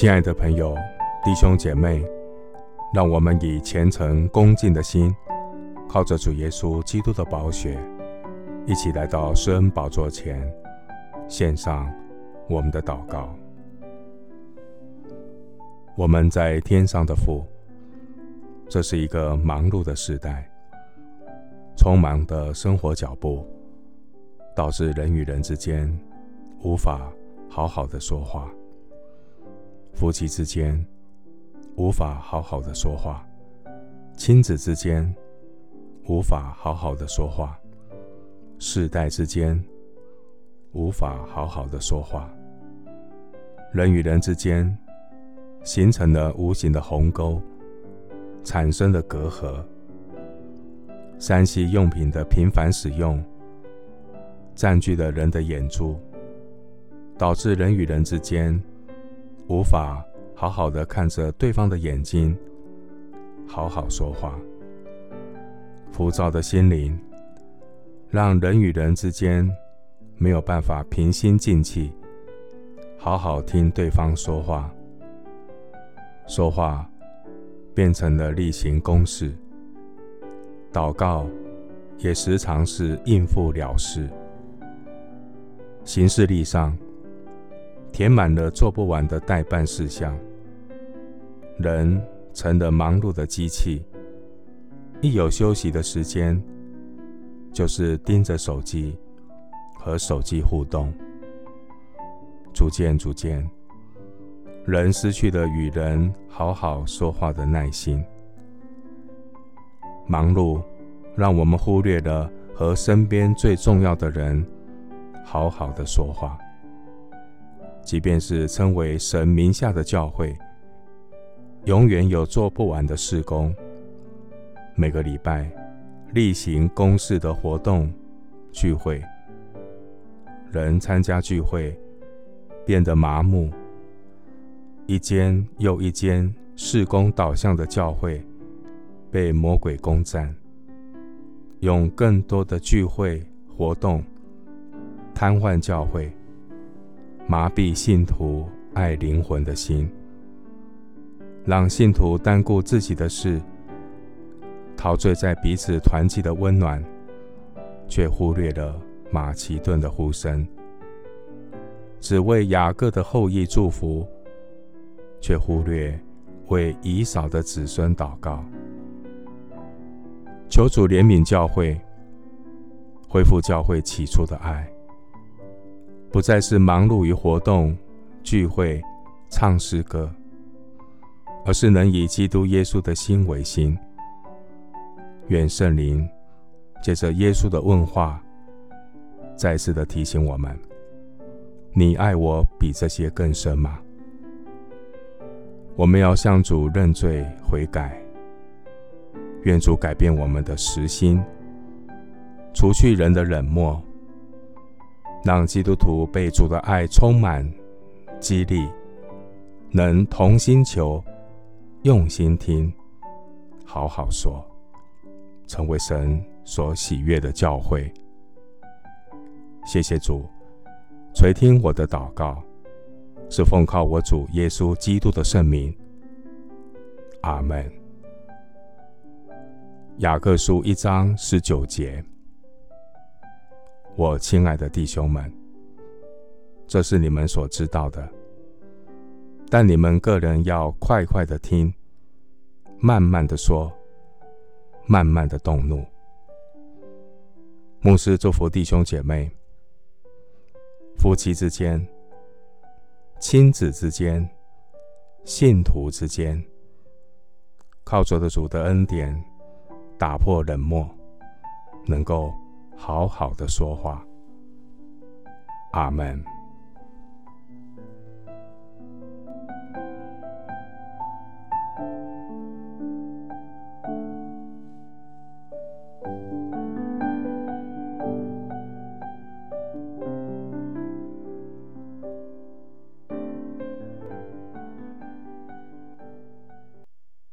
亲爱的朋友、弟兄姐妹，让我们以虔诚恭敬的心，靠着主耶稣基督的宝血，一起来到施恩宝座前，献上我们的祷告。我们在天上的父，这是一个忙碌的时代，匆忙的生活脚步，导致人与人之间无法好好的说话。夫妻之间无法好好的说话，亲子之间无法好好的说话，世代之间无法好好的说话，人与人之间形成了无形的鸿沟，产生了隔阂。3C 用品的频繁使用，占据了人的眼珠，导致人与人之间。无法好好的看着对方的眼睛，好好说话。浮躁的心灵，让人与人之间没有办法平心静气，好好听对方说话。说话变成了例行公事，祷告也时常是应付了事。行事历上。填满了做不完的待办事项，人成了忙碌的机器。一有休息的时间，就是盯着手机和手机互动。逐渐逐渐，人失去了与人好好说话的耐心。忙碌让我们忽略了和身边最重要的人好好的说话。即便是称为神名下的教会，永远有做不完的事工。每个礼拜例行公事的活动聚会，人参加聚会变得麻木。一间又一间事工导向的教会被魔鬼攻占，用更多的聚会活动瘫痪教会。麻痹信徒爱灵魂的心，让信徒单顾自己的事，陶醉在彼此团契的温暖，却忽略了马其顿的呼声；只为雅各的后裔祝福，却忽略为以扫的子孙祷告。求主怜悯教会，恢复教会起初的爱。不再是忙碌于活动、聚会、唱诗歌，而是能以基督耶稣的心为心。愿圣灵借着耶稣的问话，再次的提醒我们：你爱我比这些更深吗？我们要向主认罪悔改，愿主改变我们的实心，除去人的冷漠。让基督徒被主的爱充满、激励，能同心求、用心听、好好说，成为神所喜悦的教会。谢谢主垂听我的祷告，是奉靠我主耶稣基督的圣名。阿门。雅各书一章十九节。我亲爱的弟兄们，这是你们所知道的，但你们个人要快快的听，慢慢的说，慢慢的动怒。牧师祝福弟兄姐妹，夫妻之间、亲子之间、信徒之间，靠着的主的恩典，打破冷漠，能够。好好的说话，阿门。